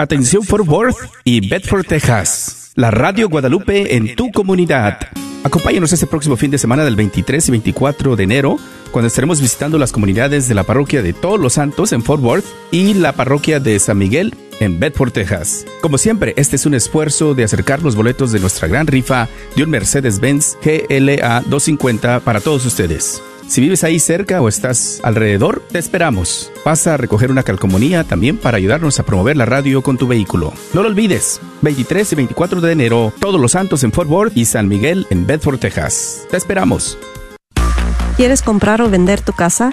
Atención Fort Worth y Bedford, Texas. La Radio Guadalupe en tu comunidad. Acompáñanos este próximo fin de semana del 23 y 24 de enero, cuando estaremos visitando las comunidades de la parroquia de Todos los Santos en Fort Worth y la parroquia de San Miguel en Bedford, Texas. Como siempre, este es un esfuerzo de acercar los boletos de nuestra gran rifa de un Mercedes-Benz GLA 250 para todos ustedes. Si vives ahí cerca o estás alrededor, te esperamos. Pasa a recoger una calcomanía también para ayudarnos a promover la radio con tu vehículo. No lo olvides, 23 y 24 de enero, Todos los Santos en Fort Worth y San Miguel en Bedford, Texas. Te esperamos. ¿Quieres comprar o vender tu casa?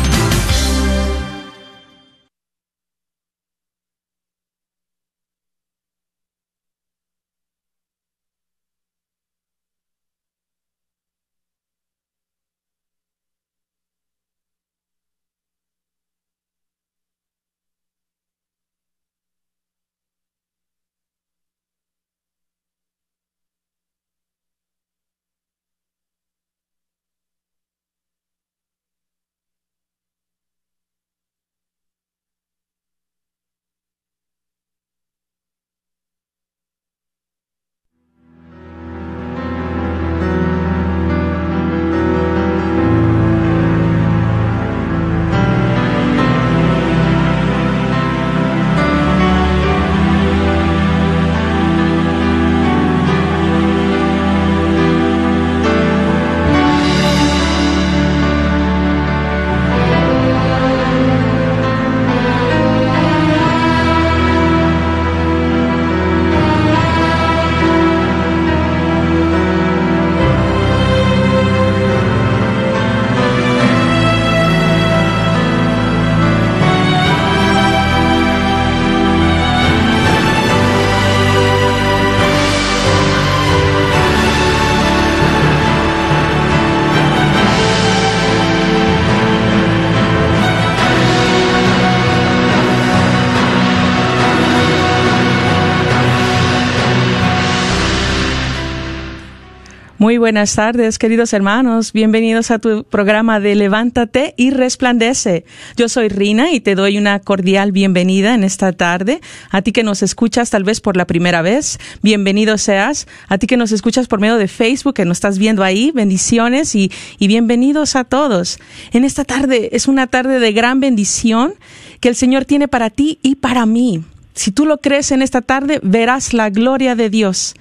Muy buenas tardes, queridos hermanos. Bienvenidos a tu programa de Levántate y Resplandece. Yo soy Rina y te doy una cordial bienvenida en esta tarde. A ti que nos escuchas tal vez por la primera vez, bienvenido seas. A ti que nos escuchas por medio de Facebook, que nos estás viendo ahí, bendiciones y, y bienvenidos a todos. En esta tarde es una tarde de gran bendición que el Señor tiene para ti y para mí. Si tú lo crees en esta tarde, verás la gloria de Dios.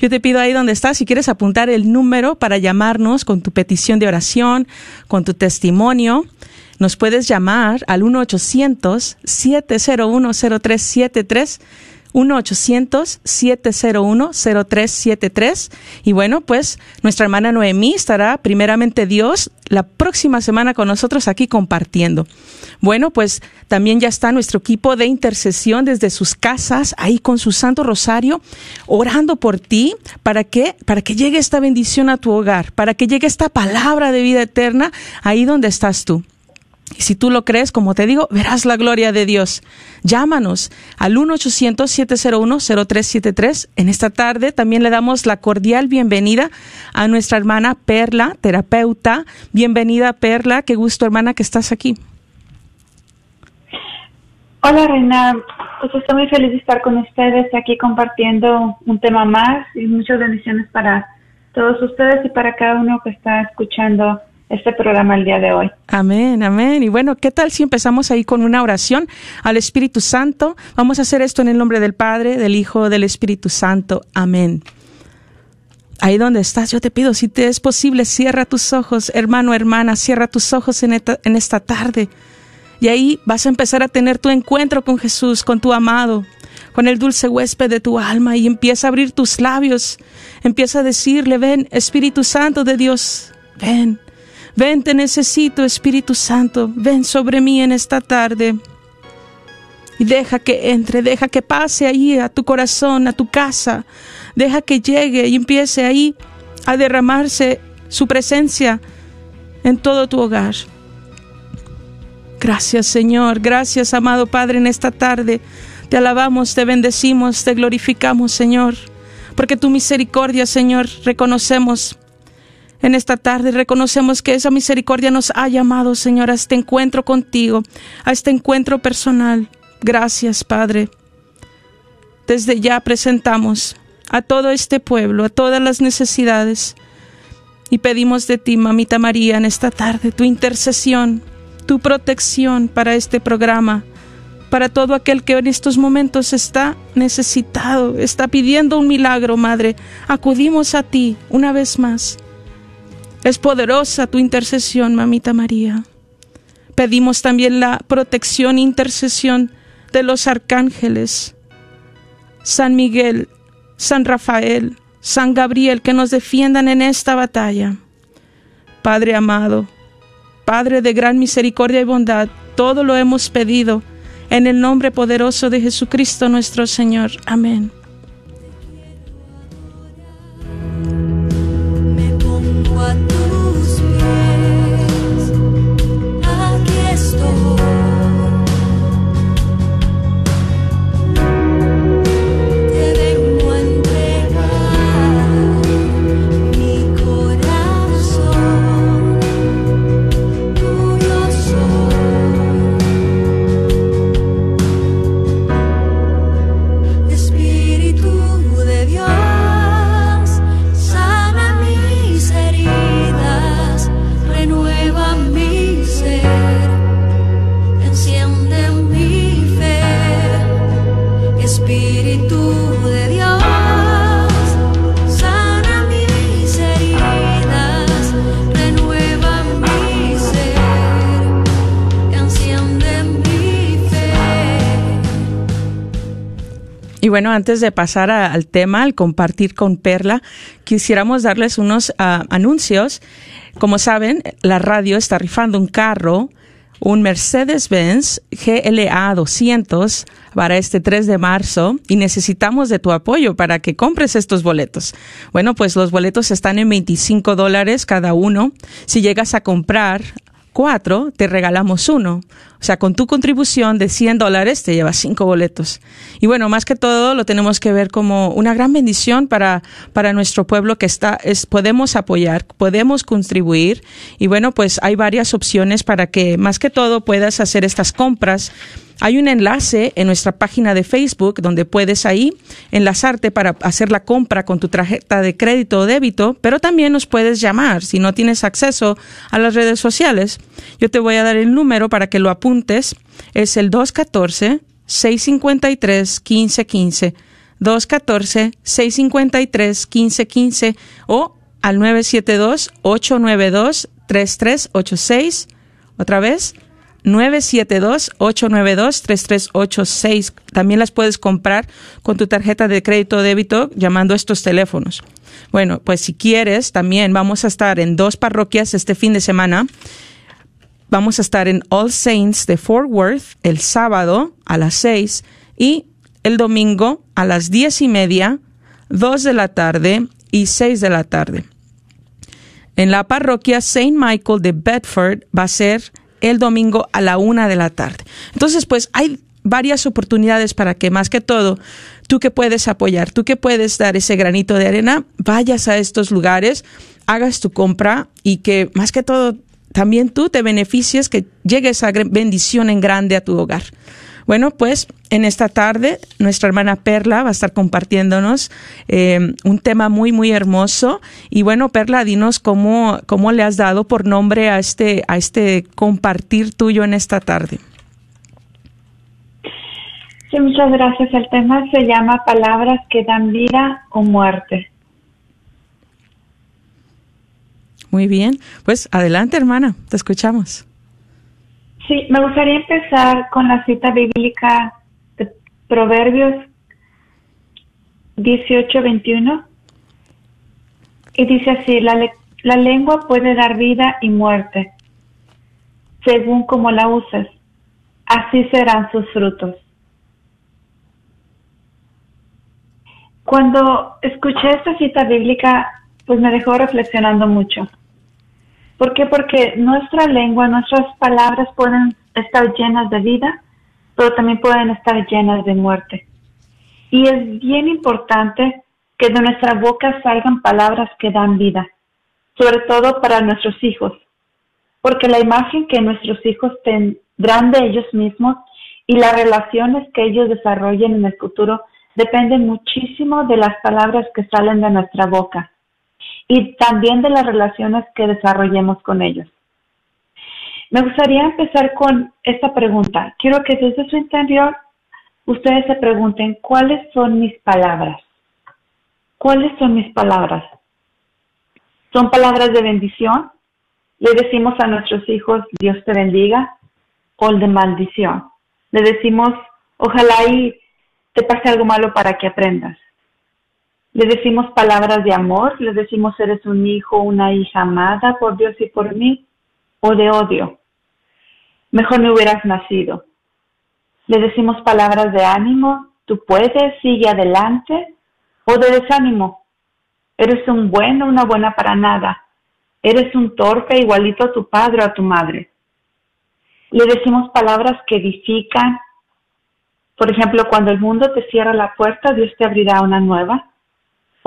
Yo te pido ahí donde estás, si quieres apuntar el número para llamarnos con tu petición de oración, con tu testimonio, nos puedes llamar al 1-800-701-0373. 1-800-701-0373. Y bueno, pues nuestra hermana Noemí estará, primeramente Dios, la próxima semana con nosotros aquí compartiendo. Bueno, pues también ya está nuestro equipo de intercesión desde sus casas, ahí con su Santo Rosario, orando por ti para que, para que llegue esta bendición a tu hogar, para que llegue esta palabra de vida eterna ahí donde estás tú. Y si tú lo crees, como te digo, verás la gloria de Dios. Llámanos al 1-800-701-0373. En esta tarde también le damos la cordial bienvenida a nuestra hermana Perla, terapeuta. Bienvenida, Perla. Qué gusto, hermana, que estás aquí. Hola, Reina. Pues estoy muy feliz de estar con ustedes aquí compartiendo un tema más y muchas bendiciones para todos ustedes y para cada uno que está escuchando este programa el día de hoy. Amén, amén. Y bueno, ¿qué tal si empezamos ahí con una oración al Espíritu Santo? Vamos a hacer esto en el nombre del Padre, del Hijo, del Espíritu Santo. Amén. Ahí donde estás, yo te pido, si te es posible, cierra tus ojos, hermano, hermana, cierra tus ojos en esta, en esta tarde. Y ahí vas a empezar a tener tu encuentro con Jesús, con tu amado, con el dulce huésped de tu alma y empieza a abrir tus labios. Empieza a decirle, ven, Espíritu Santo de Dios, ven. Ven, te necesito, Espíritu Santo, ven sobre mí en esta tarde. Y deja que entre, deja que pase ahí a tu corazón, a tu casa. Deja que llegue y empiece ahí a derramarse su presencia en todo tu hogar. Gracias Señor, gracias amado Padre en esta tarde. Te alabamos, te bendecimos, te glorificamos Señor, porque tu misericordia Señor reconocemos en esta tarde reconocemos que esa misericordia nos ha llamado, Señor, a este encuentro contigo, a este encuentro personal. Gracias, Padre. Desde ya presentamos a todo este pueblo, a todas las necesidades, y pedimos de ti, Mamita María, en esta tarde, tu intercesión, tu protección para este programa, para todo aquel que en estos momentos está necesitado, está pidiendo un milagro, Madre. Acudimos a ti una vez más es poderosa tu intercesión, mamita María. Pedimos también la protección e intercesión de los arcángeles, San Miguel, San Rafael, San Gabriel, que nos defiendan en esta batalla. Padre amado, Padre de gran misericordia y bondad, todo lo hemos pedido en el nombre poderoso de Jesucristo nuestro Señor. Amén. Bueno, antes de pasar al tema, al compartir con Perla, quisiéramos darles unos ah, anuncios. Como saben, la radio está rifando un carro, un Mercedes-Benz GLA 200 para este 3 de marzo y necesitamos de tu apoyo para que compres estos boletos. Bueno, pues los boletos están en 25 dólares cada uno. Si llegas a comprar cuatro, te regalamos uno. O sea, con tu contribución de 100 dólares te llevas cinco boletos. Y bueno, más que todo lo tenemos que ver como una gran bendición para, para nuestro pueblo que está, es, podemos apoyar, podemos contribuir. Y bueno, pues hay varias opciones para que más que todo puedas hacer estas compras hay un enlace en nuestra página de Facebook donde puedes ahí enlazarte para hacer la compra con tu tarjeta de crédito o débito, pero también nos puedes llamar si no tienes acceso a las redes sociales. Yo te voy a dar el número para que lo apuntes. Es el 214 653 1515. 214 653 1515 o al 972 892 3386. Otra vez, 972-892-3386. También las puedes comprar con tu tarjeta de crédito o débito llamando a estos teléfonos. Bueno, pues si quieres, también vamos a estar en dos parroquias este fin de semana. Vamos a estar en All Saints de Fort Worth el sábado a las 6 y el domingo a las diez y media, 2 de la tarde y 6 de la tarde. En la parroquia Saint Michael de Bedford va a ser el domingo a la una de la tarde. Entonces, pues hay varias oportunidades para que más que todo, tú que puedes apoyar, tú que puedes dar ese granito de arena, vayas a estos lugares, hagas tu compra y que más que todo también tú te beneficies, que llegue esa bendición en grande a tu hogar. Bueno, pues en esta tarde nuestra hermana Perla va a estar compartiéndonos eh, un tema muy, muy hermoso. Y bueno, Perla, dinos cómo, cómo le has dado por nombre a este, a este compartir tuyo en esta tarde. Sí, muchas gracias. El tema se llama Palabras que dan vida o muerte. Muy bien. Pues adelante, hermana, te escuchamos. Sí, me gustaría empezar con la cita bíblica de Proverbios 18-21. Y dice así, la, la lengua puede dar vida y muerte, según como la uses, así serán sus frutos. Cuando escuché esta cita bíblica, pues me dejó reflexionando mucho. ¿Por qué? Porque nuestra lengua, nuestras palabras pueden estar llenas de vida, pero también pueden estar llenas de muerte. Y es bien importante que de nuestra boca salgan palabras que dan vida, sobre todo para nuestros hijos, porque la imagen que nuestros hijos tendrán de ellos mismos y las relaciones que ellos desarrollen en el futuro dependen muchísimo de las palabras que salen de nuestra boca y también de las relaciones que desarrollemos con ellos. Me gustaría empezar con esta pregunta. Quiero que desde su interior ustedes se pregunten cuáles son mis palabras. ¿Cuáles son mis palabras? ¿Son palabras de bendición? ¿Le decimos a nuestros hijos Dios te bendiga? ¿O de maldición? Le decimos ojalá y te pase algo malo para que aprendas le decimos palabras de amor, le decimos eres un hijo, una hija amada por Dios y por mí, o de odio. Mejor no hubieras nacido. Le decimos palabras de ánimo, tú puedes, sigue adelante, o de desánimo. Eres un bueno, una buena para nada. Eres un torpe igualito a tu padre o a tu madre. Le decimos palabras que edifican. Por ejemplo, cuando el mundo te cierra la puerta, Dios te abrirá una nueva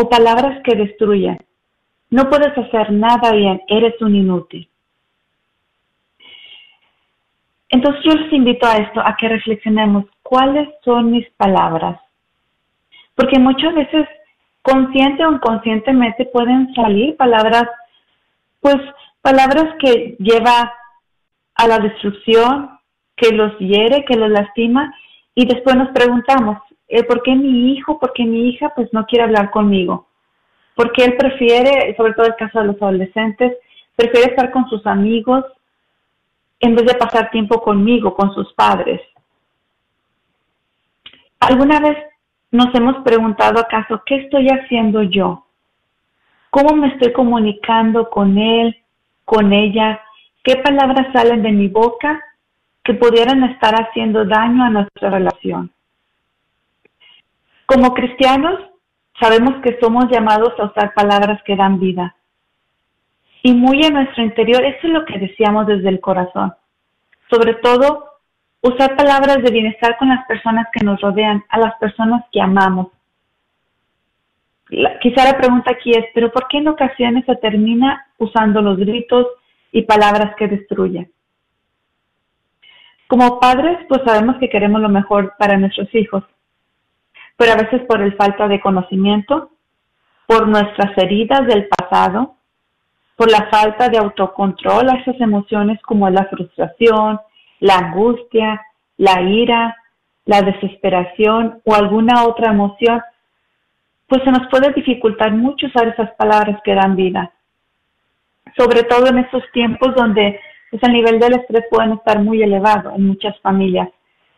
o palabras que destruyen. No puedes hacer nada bien, eres un inútil. Entonces yo les invito a esto, a que reflexionemos cuáles son mis palabras. Porque muchas veces, consciente o inconscientemente, pueden salir palabras, pues palabras que lleva a la destrucción, que los hiere, que los lastima, y después nos preguntamos, eh, ¿por qué mi hijo, por qué mi hija pues no quiere hablar conmigo? Porque él prefiere, sobre todo el caso de los adolescentes, prefiere estar con sus amigos en vez de pasar tiempo conmigo, con sus padres. ¿Alguna vez nos hemos preguntado acaso qué estoy haciendo yo? ¿Cómo me estoy comunicando con él, con ella? ¿Qué palabras salen de mi boca que pudieran estar haciendo daño a nuestra relación? Como cristianos, sabemos que somos llamados a usar palabras que dan vida. Y muy en nuestro interior, eso es lo que deseamos desde el corazón. Sobre todo, usar palabras de bienestar con las personas que nos rodean, a las personas que amamos. quizá la pregunta aquí es, pero ¿por qué en ocasiones se termina usando los gritos y palabras que destruyen? Como padres, pues sabemos que queremos lo mejor para nuestros hijos, pero a veces por el falta de conocimiento, por nuestras heridas del pasado, por la falta de autocontrol a esas emociones como la frustración, la angustia, la ira, la desesperación o alguna otra emoción, pues se nos puede dificultar mucho usar esas palabras que dan vida. Sobre todo en estos tiempos donde pues, el nivel del estrés puede estar muy elevado en muchas familias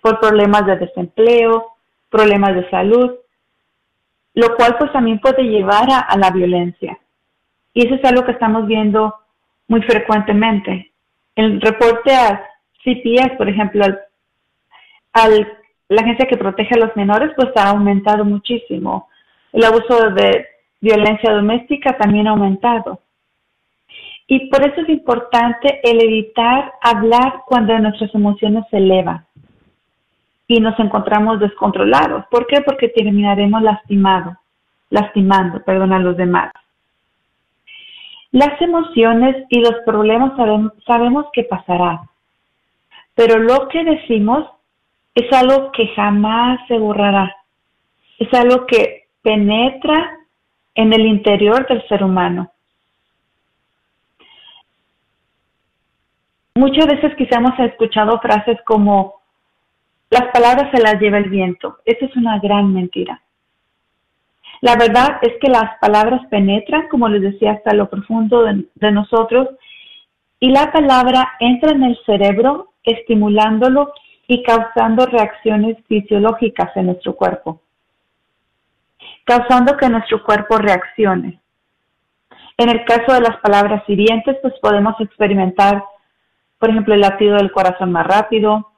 por problemas de desempleo, problemas de salud, lo cual pues también puede llevar a, la violencia. Y eso es algo que estamos viendo muy frecuentemente. El reporte a CPS, por ejemplo, al, la agencia que protege a los menores, pues ha aumentado muchísimo. El abuso de violencia doméstica también ha aumentado. Y por eso es importante el evitar hablar cuando nuestras emociones se elevan y nos encontramos descontrolados. ¿Por qué? Porque terminaremos lastimados, lastimando, perdón, a los demás. Las emociones y los problemas sabemos, sabemos que pasarán, pero lo que decimos es algo que jamás se borrará. Es algo que penetra en el interior del ser humano. Muchas veces quizá hemos escuchado frases como las palabras se las lleva el viento. Esa es una gran mentira. La verdad es que las palabras penetran, como les decía, hasta lo profundo de, de nosotros y la palabra entra en el cerebro estimulándolo y causando reacciones fisiológicas en nuestro cuerpo, causando que nuestro cuerpo reaccione. En el caso de las palabras hirientes, pues podemos experimentar, por ejemplo, el latido del corazón más rápido.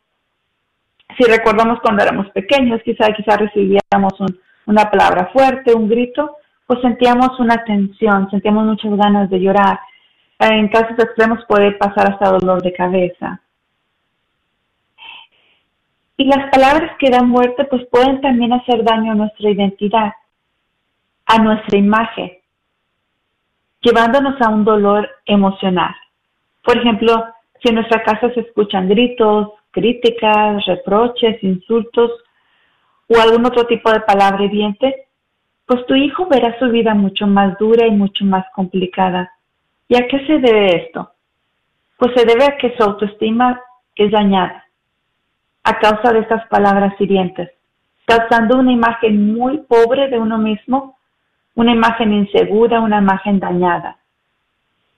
Si recordamos cuando éramos pequeños, quizá, quizá recibíamos una palabra fuerte, un grito, pues sentíamos una tensión, sentíamos muchas ganas de llorar. En casos extremos puede pasar hasta dolor de cabeza. Y las palabras que dan muerte pues pueden también hacer daño a nuestra identidad, a nuestra imagen, llevándonos a un dolor emocional. Por ejemplo, si en nuestra casa se escuchan gritos, críticas, reproches, insultos o algún otro tipo de palabra hiriente, pues tu hijo verá su vida mucho más dura y mucho más complicada. ¿Y a qué se debe esto? Pues se debe a que su autoestima es dañada a causa de estas palabras hirientes, causando una imagen muy pobre de uno mismo, una imagen insegura, una imagen dañada.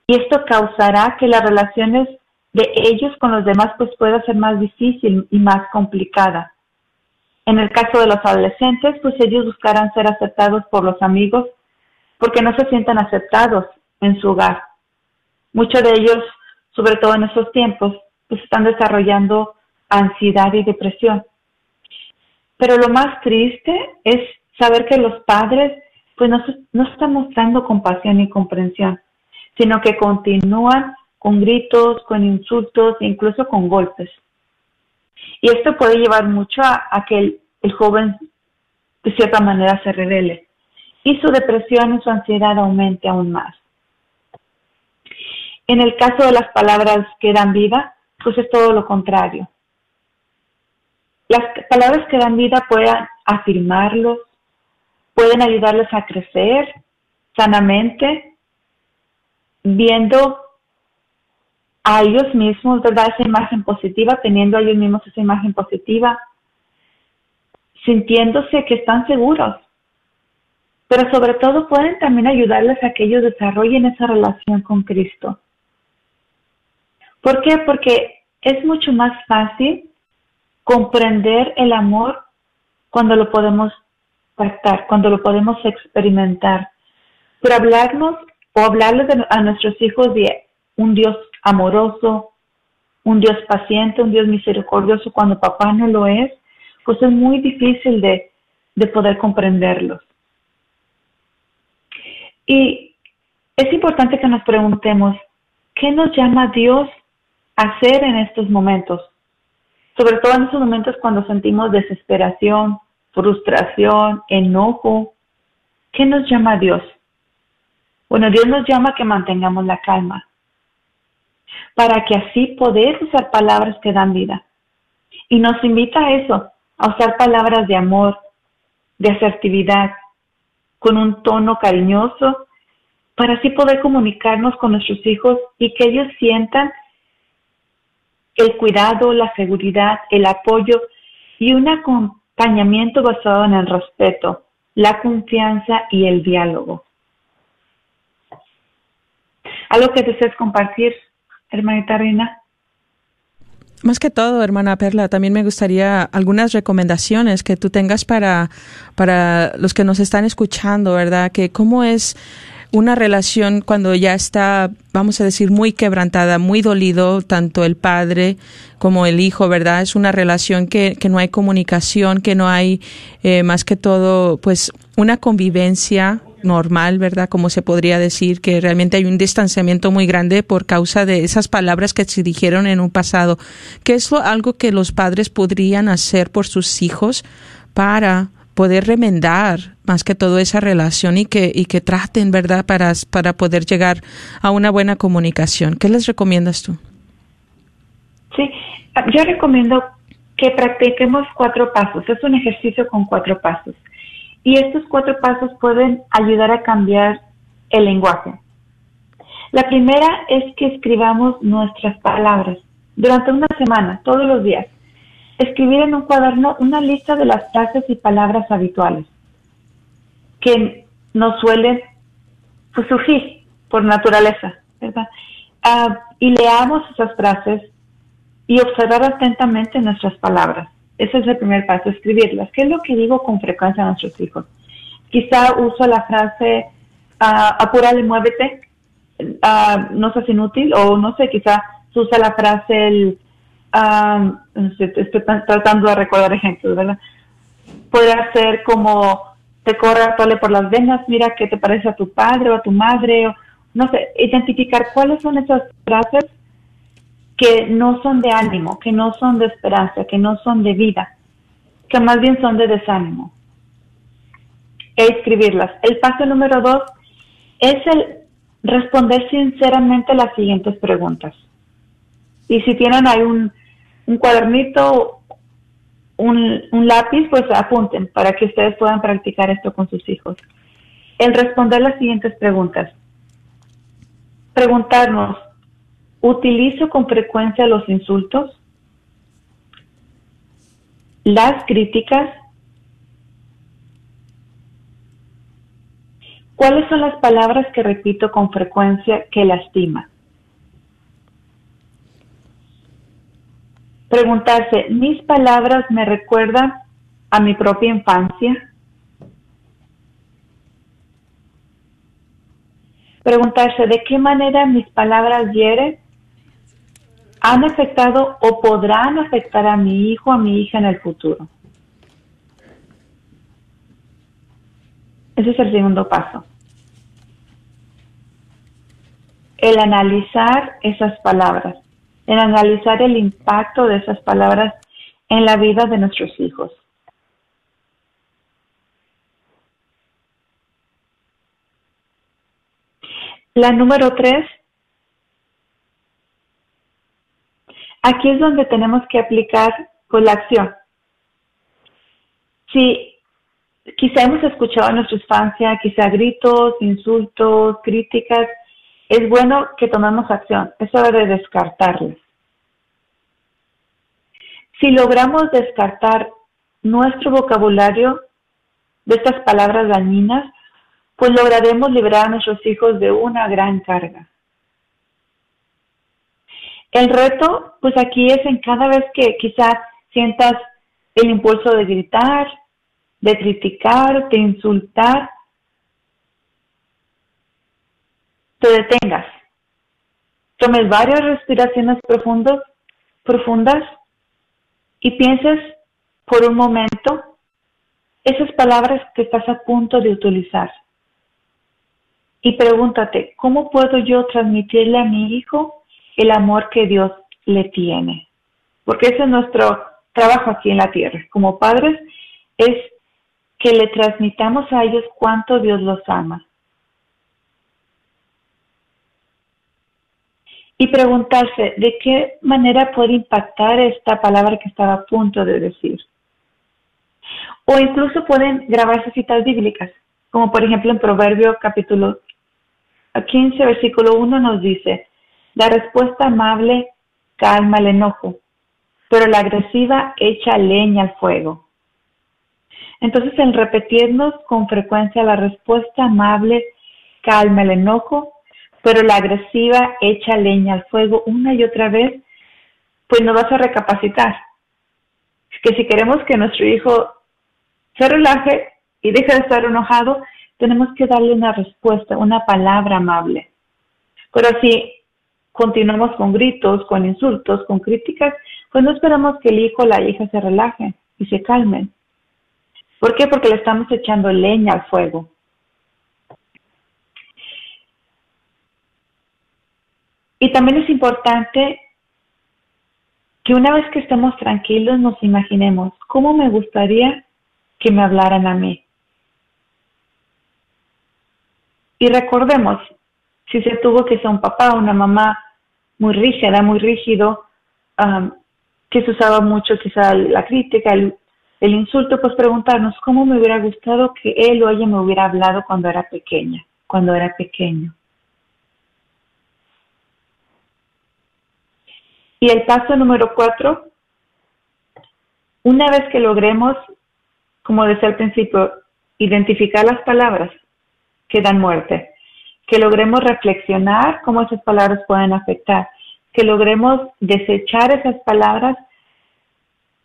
Y esto causará que las relaciones de ellos con los demás pues pueda ser más difícil y más complicada. En el caso de los adolescentes, pues ellos buscarán ser aceptados por los amigos porque no se sientan aceptados en su hogar. Muchos de ellos, sobre todo en estos tiempos, pues están desarrollando ansiedad y depresión. Pero lo más triste es saber que los padres pues no, no están mostrando compasión y comprensión, sino que continúan con gritos, con insultos e incluso con golpes. Y esto puede llevar mucho a, que el, joven de cierta manera se revele y su depresión y su ansiedad aumente aún más. En el caso de las palabras que dan vida, pues es todo lo contrario. Las palabras que dan vida pueden afirmarlos, pueden ayudarles a crecer sanamente, viendo a ellos mismos, ¿verdad? Esa imagen positiva, teniendo ellos mismos esa imagen positiva, sintiéndose que están seguros. Pero sobre todo pueden también ayudarles a que ellos desarrollen esa relación con Cristo. ¿Por qué? Porque es mucho más fácil comprender el amor cuando lo podemos pactar, cuando lo podemos experimentar. Pero hablarnos o hablarles a nuestros hijos de un Dios amoroso, un Dios paciente, un Dios misericordioso cuando papá no lo es, pues es muy difícil de, de poder comprenderlos. Y es importante que nos preguntemos, ¿qué nos llama Dios a hacer en estos momentos? sobre todo en esos momentos cuando sentimos desesperación, frustración, enojo. ¿Qué nos llama Dios? Bueno, Dios nos llama a que mantengamos la calma, para que así poder usar palabras que dan vida. Y nos invita a eso, a usar palabras de amor, de asertividad, con un tono cariñoso, para así poder comunicarnos con nuestros hijos y que ellos sientan el cuidado, la seguridad, el apoyo y un acompañamiento basado en el respeto, la confianza y el diálogo. ¿Algo que desees compartir, hermanita Reina? Más que todo, hermana Perla, también me gustaría algunas recomendaciones que tú tengas para, para los que nos están escuchando, ¿verdad? Que cómo es una relación cuando ya está, vamos a decir, muy quebrantada, muy dolido, tanto el padre como el hijo, ¿verdad? Es una relación que, que no hay comunicación, que no hay, eh, más que todo, pues, una convivencia normal, ¿verdad? Como se podría decir, que realmente hay un distanciamiento muy grande por causa de esas palabras que se dijeron en un pasado. ¿Qué es lo, algo que los padres podrían hacer por sus hijos para poder remendar más que todo esa relación y que, y que traten, ¿verdad?, para, para poder llegar a una buena comunicación. ¿Qué les recomiendas tú? Sí, yo recomiendo que practiquemos cuatro pasos. Es un ejercicio con cuatro pasos. Y estos cuatro pasos pueden ayudar a cambiar el lenguaje. La primera es que escribamos nuestras palabras durante una semana, todos los días. Escribir en un cuaderno una lista de las frases y palabras habituales que nos suelen pues, surgir por naturaleza, ¿verdad? Ah, y leamos esas frases y observar atentamente nuestras palabras. Ese es el primer paso, escribirlas. ¿Qué es lo que digo con frecuencia a nuestros hijos? Quizá uso la frase, uh, apúrale, muévete, uh, no seas inútil, o no sé, quizá usa la frase, el, estoy tratando de recordar ejemplos, ¿verdad? Puede ser como, te corra, tole por las venas, mira qué te parece a tu padre o a tu madre, o no sé, identificar cuáles son esas frases que no son de ánimo, que no son de esperanza, que no son de vida, que más bien son de desánimo. E escribirlas. El paso número dos es el responder sinceramente las siguientes preguntas. Y si tienen ahí un, cuadernito, un, un lápiz, pues apunten para que ustedes puedan practicar esto con sus hijos. El responder las siguientes preguntas. Preguntarnos, ¿Utilizo con frecuencia los insultos? ¿Las críticas? ¿Cuáles son las palabras que repito con frecuencia que lastima? Preguntarse, ¿mis palabras me recuerdan a mi propia infancia? Preguntarse, ¿de qué manera mis palabras hieren han afectado o podrán afectar a mi hijo, a mi hija en el futuro. Ese es el segundo paso. El analizar esas palabras, el analizar el impacto de esas palabras en la vida de nuestros hijos. La número tres Aquí es donde tenemos que aplicar pues, la acción. Si quizá hemos escuchado en nuestra infancia, quizá gritos, insultos, críticas, es bueno que tomemos acción. Es hora de descartarlas. Si logramos descartar nuestro vocabulario de estas palabras dañinas, pues lograremos liberar a nuestros hijos de una gran carga. El reto, pues aquí es en cada vez que quizás sientas el impulso de gritar, de criticar, de insultar, te detengas. Tomes varias respiraciones profundas, profundas y pienses por un momento esas palabras que estás a punto de utilizar. Y pregúntate, ¿cómo puedo yo transmitirle a mi hijo el amor que Dios le tiene. Porque ese es nuestro trabajo aquí en la tierra. Como padres es que le transmitamos a ellos cuánto Dios los ama. Y preguntarse de qué manera puede impactar esta palabra que estaba a punto de decir. O incluso pueden grabarse citas bíblicas, como por ejemplo en Proverbio capítulo 15, versículo 1 nos dice, la respuesta amable calma el enojo, pero la agresiva echa leña al fuego. Entonces, el repetirnos con frecuencia la respuesta amable calma el enojo, pero la agresiva echa leña al fuego una y otra vez, pues nos vas a recapacitar. Que si queremos que nuestro hijo se relaje y deje de estar enojado, tenemos que darle una respuesta, una palabra amable. Pero si continuamos con gritos, con insultos, con críticas, pues no esperamos que el hijo o la hija se relajen y se calmen. ¿Por qué? Porque le estamos echando leña al fuego. Y también es importante que una vez que estemos tranquilos nos imaginemos cómo me gustaría que me hablaran a mí. Y recordemos, si se tuvo que ser un papá una mamá muy rígida, muy rígido, que se usaba mucho quizá la crítica, el, el insulto, pues preguntarnos cómo me hubiera gustado que él o ella me hubiera hablado cuando era pequeña, cuando era pequeño. Y el paso número cuatro, una vez que logremos, como decía al principio, identificar las palabras que dan muerte, que logremos reflexionar cómo esas palabras pueden afectar, que logremos desechar esas palabras,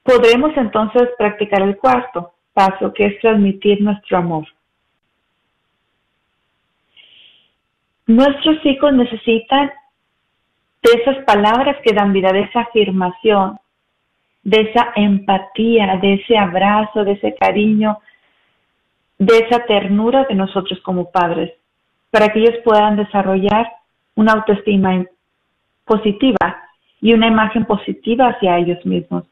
podremos entonces practicar el cuarto paso, que es transmitir nuestro amor. Nuestros hijos necesitan de esas palabras que dan vida, de esa afirmación, de esa empatía, de ese abrazo, de ese cariño, de esa ternura de nosotros como padres, para que ellos puedan desarrollar una autoestima positiva y una imagen positiva hacia ellos mismos.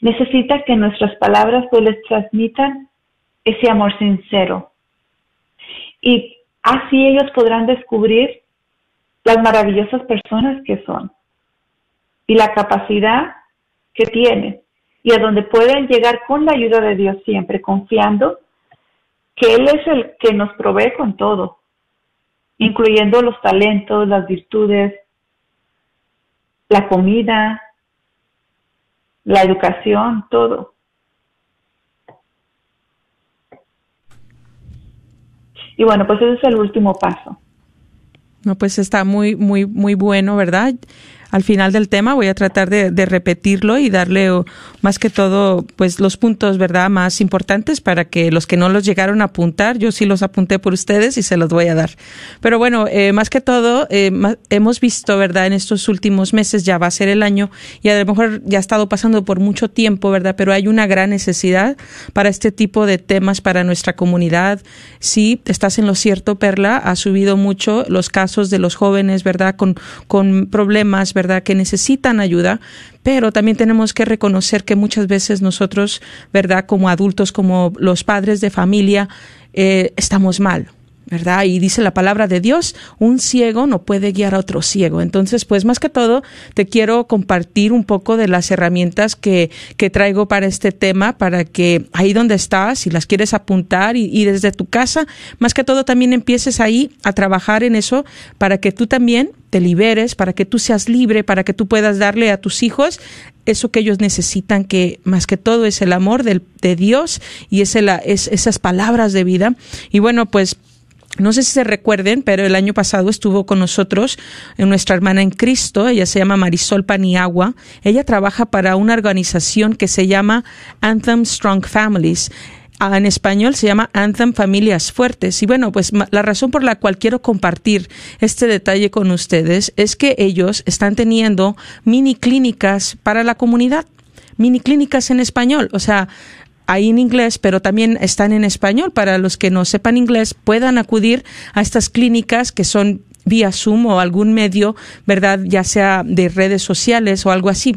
Necesita que nuestras palabras pues les transmitan ese amor sincero. Y así ellos podrán descubrir las maravillosas personas que son y la capacidad que tienen y a donde pueden llegar con la ayuda de Dios siempre, confiando que Él es el que nos provee con todo, incluyendo los talentos, las virtudes, la comida, la educación, todo. Y bueno, pues ese es el último paso. No, pues está muy, muy, muy bueno, ¿verdad? Al final del tema voy a tratar de, repetirlo y darle más que todo pues los puntos verdad más importantes para que los que no los llegaron a apuntar yo sí los apunté por ustedes y se los voy a dar. Pero bueno eh, más que todo eh, hemos visto verdad en estos últimos meses ya va a ser el año y a lo mejor ya ha estado pasando por mucho tiempo verdad pero hay una gran necesidad para este tipo de temas para nuestra comunidad. Sí estás en lo cierto Perla ha subido mucho los casos de los jóvenes verdad con con problemas ¿verdad? Que necesitan ayuda, pero también tenemos que reconocer que muchas veces nosotros, ¿verdad? Como adultos, como los padres de familia, eh, estamos mal. ¿Verdad? Y dice la palabra de Dios, un ciego no puede guiar a otro ciego. Entonces, pues más que todo, te quiero compartir un poco de las herramientas que, que traigo para este tema, para que ahí donde estás, si las quieres apuntar y, desde tu casa, más que todo también empieces ahí a trabajar en eso para que tú también te liberes, para que tú seas libre, para que tú puedas darle a tus hijos eso que ellos necesitan, que más que todo es el amor del, de Dios y es, el, es esas palabras de vida. Y bueno, pues no sé si se recuerden, pero el año pasado estuvo con nosotros nuestra hermana en Cristo, ella se llama Marisol Paniagua. Ella trabaja para una organización que se llama Anthem Strong Families. Ah, en español se llama Anthem Familias Fuertes. Y bueno, pues la razón por la cual quiero compartir este detalle con ustedes es que ellos están teniendo mini clínicas para la comunidad mini clínicas en español. O sea, ahí en inglés, pero también están en español para los que no sepan inglés, puedan acudir a estas clínicas que son vía Zoom o algún medio, ¿verdad? Ya sea de redes sociales o algo así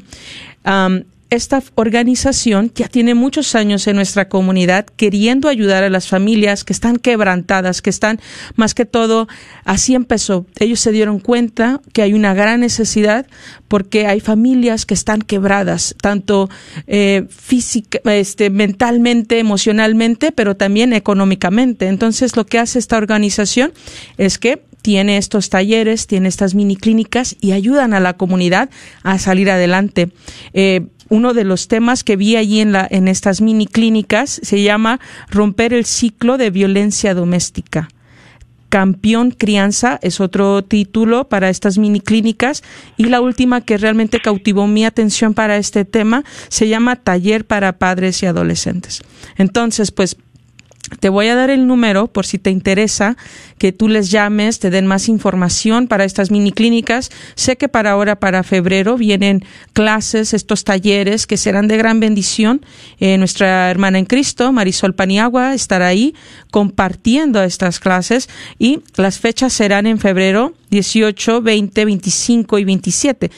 esta organización ya tiene muchos años en nuestra comunidad queriendo ayudar a las familias que están quebrantadas, que están más que todo, así empezó. Ellos se dieron cuenta que hay una gran necesidad porque hay familias que están quebradas, tanto eh, física, este, mentalmente, emocionalmente, pero también económicamente. Entonces, lo que hace esta organización es que tiene estos talleres, tiene estas mini clínicas y ayudan a la comunidad a salir adelante. Eh, uno de los temas que vi allí en, en estas mini clínicas se llama Romper el ciclo de violencia doméstica. Campeón Crianza es otro título para estas mini clínicas y la última que realmente cautivó mi atención para este tema se llama Taller para Padres y Adolescentes. Entonces, pues te voy a dar el número por si te interesa que tú les llames, te den más información para estas mini clínicas. Sé que para ahora, para febrero, vienen clases, estos talleres que serán de gran bendición. Eh, nuestra hermana en Cristo, Marisol Paniagua, estará ahí compartiendo estas clases y las fechas serán en febrero 18, 20, 25 y 27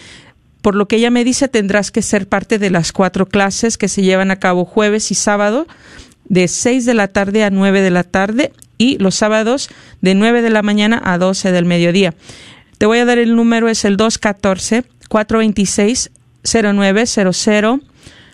por lo que ella me dice, tendrás que ser parte de las cuatro clases que se llevan a cabo jueves y sábado de 6 de la tarde a 9 de la tarde y los sábados de 9 de la mañana a 12 del mediodía. Te voy a dar el número, es el 214 426 0900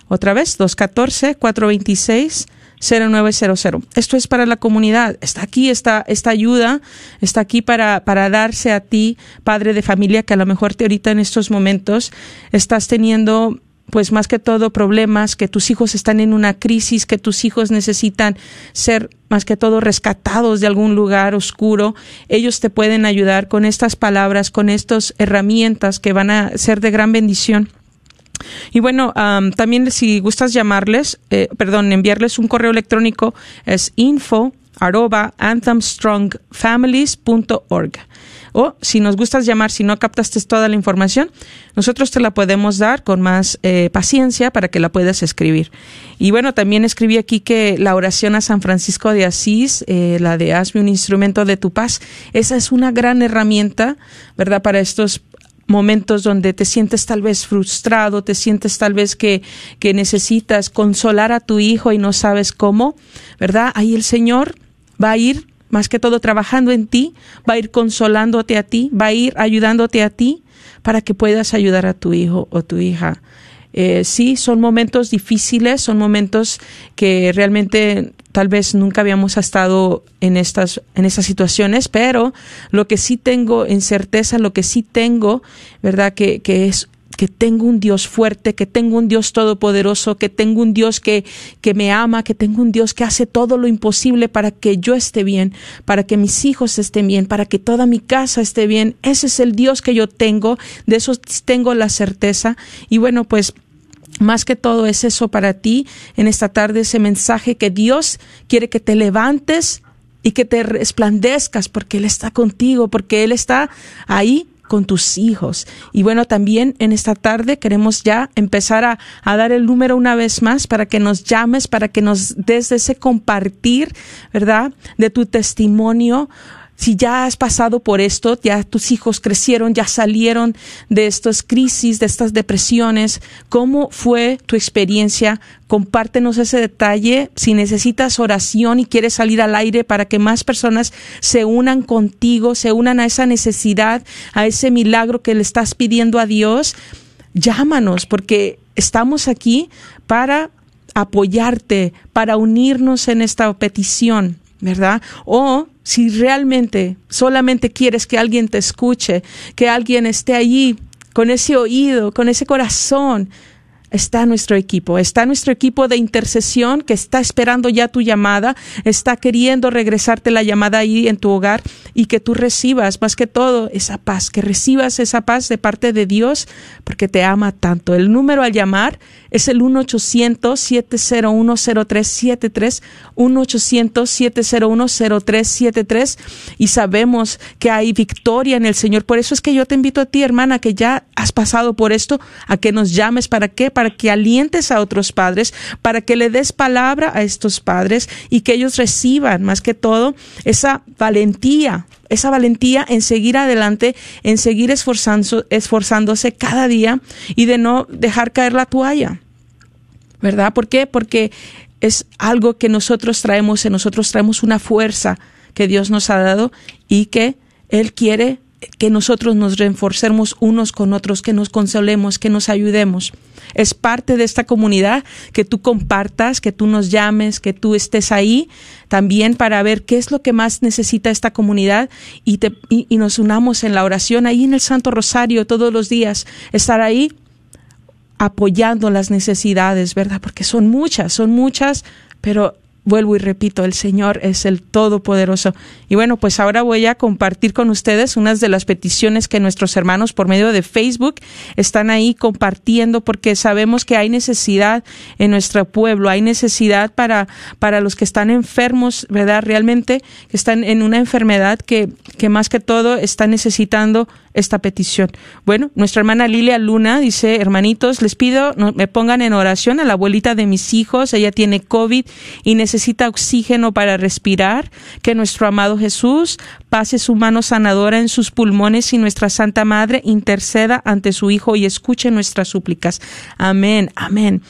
Otra vez, 214-426-0900. Esto es para la comunidad. Está aquí esta, esta ayuda, está aquí para, para darse a ti, padre de familia, que a lo mejor te ahorita en estos momentos estás teniendo pues más que todo problemas, que tus hijos están en una crisis, que tus hijos necesitan ser más que todo rescatados de algún lugar oscuro, ellos te pueden ayudar con estas palabras, con estas herramientas que van a ser de gran bendición. Y bueno, también si gustas llamarles, eh, perdón, enviarles un correo electrónico es info arroba anthemstrongfamilies.org. O si nos gustas llamar, si no captaste toda la información, nosotros te la podemos dar con más eh, paciencia para que la puedas escribir. Y bueno, también escribí aquí que la oración a San Francisco de Asís, eh, la de Hazme un instrumento de tu paz, esa es una gran herramienta, ¿verdad? Para estos momentos donde te sientes tal vez frustrado, te sientes tal vez que, que necesitas consolar a tu hijo y no sabes cómo, ¿verdad? Ahí el Señor va a ir más que todo trabajando en ti, va a ir consolándote a ti, va a ir ayudándote a ti para que puedas ayudar a tu hijo o tu hija. Eh, sí, son momentos difíciles, son momentos que realmente tal vez nunca habíamos estado en estas, en esas situaciones, pero lo que sí tengo en certeza, lo que sí tengo, ¿verdad? Que, que es que tengo un Dios fuerte, que tengo un Dios todopoderoso, que tengo un Dios que, que me ama, que tengo un Dios que hace todo lo imposible para que yo esté bien, para que mis hijos estén bien, para que toda mi casa esté bien. Ese es el Dios que yo tengo, de eso tengo la certeza. Y bueno, pues más que todo es eso para ti en esta tarde, ese mensaje que Dios quiere que te levantes y que te resplandezcas porque Él está contigo, porque Él está ahí con tus hijos. Y bueno, también en esta tarde queremos ya empezar a, a, dar el número una vez más para que nos llames, para que nos des ese compartir, ¿verdad? De tu testimonio si ya has pasado por esto, ya tus hijos crecieron, ya salieron de estas crisis, de estas depresiones, ¿cómo fue tu experiencia? Compártenos ese detalle. Si necesitas oración y quieres salir al aire para que más personas se unan contigo, se unan a esa necesidad, a ese milagro que le estás pidiendo a Dios, llámanos porque estamos aquí para apoyarte, para unirnos en esta petición. ¿Verdad? O si realmente solamente quieres que alguien te escuche, que alguien esté allí con ese oído, con ese corazón, está nuestro equipo, está nuestro equipo de intercesión que está esperando ya tu llamada, está queriendo regresarte la llamada ahí en tu hogar y que tú recibas más que todo esa paz, que recibas esa paz de parte de Dios porque te ama tanto. El número al llamar es el 1-800-701-0373, 1-800-701-0373 y sabemos que hay victoria en el Señor. Por eso es que yo te invito a ti, hermana, que ya has pasado por esto, a que nos llames. ¿Para qué? Para que alientes a otros padres, para que le des palabra a estos padres y que ellos reciban más que todo esa valentía esa valentía en seguir adelante, en seguir esforzándose cada día y de no dejar caer la toalla. ¿Verdad? ¿Por qué? Porque es algo que nosotros traemos, en nosotros traemos una fuerza que Dios nos ha dado y que Él quiere que nosotros nos reforcemos unos con otros, que nos consolemos, que nos ayudemos. Es parte de esta comunidad que tú compartas, que tú nos llames, que tú estés ahí también para ver qué es lo que más necesita esta comunidad y, te, y, nos unamos en la oración ahí en el Santo Rosario todos los días. Estar ahí apoyando las necesidades, ¿verdad? Porque son muchas, son muchas, pero vuelvo y repito, el Señor es el Todopoderoso. Y bueno, pues ahora voy a compartir con ustedes unas de las peticiones que nuestros hermanos por medio de Facebook están ahí compartiendo porque sabemos que hay necesidad en nuestro pueblo, hay necesidad para, para los que están enfermos, ¿verdad? Realmente que están en una enfermedad que, que más que todo está necesitando esta petición. Bueno, nuestra hermana Lilia Luna dice, hermanitos, les pido me pongan en oración a la abuelita de mis hijos, ella tiene COVID y necesita oxígeno para respirar, que nuestro amado Jesús pase su mano sanadora en sus pulmones y nuestra Santa Madre interceda ante su Hijo y escuche nuestras súplicas. Amén, amén.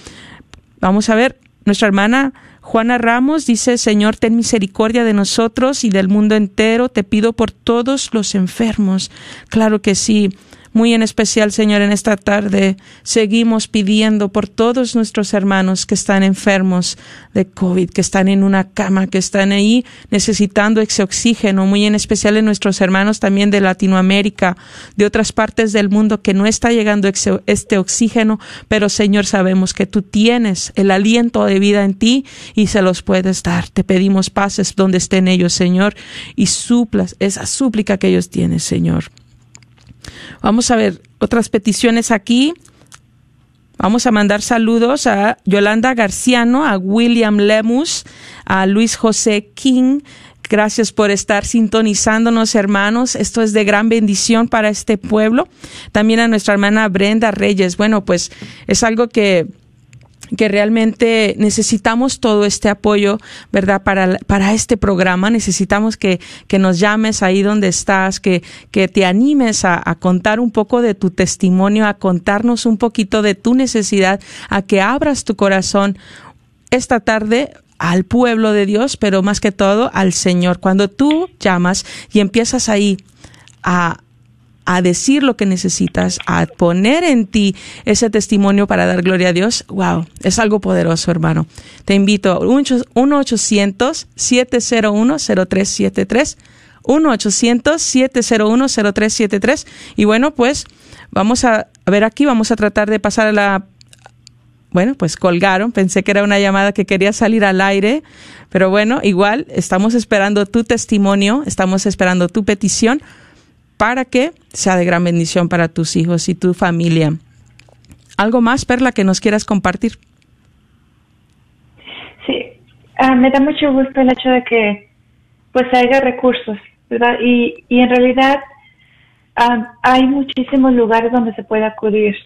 Vamos a ver, nuestra hermana Juana Ramos dice, Señor, ten misericordia de nosotros y del mundo entero. Te pido por todos los enfermos. Claro que sí. Muy en especial, Señor, en esta tarde seguimos pidiendo por todos nuestros hermanos que están enfermos de COVID, que están en una cama, que están ahí necesitando ese oxígeno, muy en especial en nuestros hermanos también de Latinoamérica, de otras partes del mundo que no está llegando este oxígeno, pero Señor, sabemos que tú tienes el aliento de vida en ti y se los puedes dar. Te pedimos pases donde estén ellos, Señor, y suplas esa súplica que ellos tienen, Señor. Vamos a ver otras peticiones aquí. Vamos a mandar saludos a Yolanda Garciano, a William Lemus, a Luis José King. Gracias por estar sintonizándonos, hermanos. Esto es de gran bendición para este pueblo. También a nuestra hermana Brenda Reyes. Bueno, pues es algo que que realmente necesitamos todo este apoyo, ¿verdad? Para, para este programa. Necesitamos que, que nos llames ahí donde estás, que, que te animes a, a contar un poco de tu testimonio, a contarnos un poquito de tu necesidad, a que abras tu corazón esta tarde al pueblo de Dios, pero más que todo al Señor. Cuando tú llamas y empiezas ahí a, a decir lo que necesitas, a poner en ti ese testimonio para dar gloria a Dios, wow, es algo poderoso, hermano. Te invito, 1-800-701-0373, 1-800-701-0373. Y bueno, pues vamos a, a ver aquí, vamos a tratar de pasar a la bueno, pues colgaron, pensé que era una llamada que quería salir al aire, pero bueno, igual estamos esperando tu testimonio, estamos esperando tu petición para que sea de gran bendición para tus hijos y tu familia. ¿Algo más, Perla, que nos quieras compartir? Sí, ah, me da mucho gusto el hecho de que pues haya recursos, ¿verdad? Y, y en realidad ah, hay muchísimos lugares donde se puede acudir.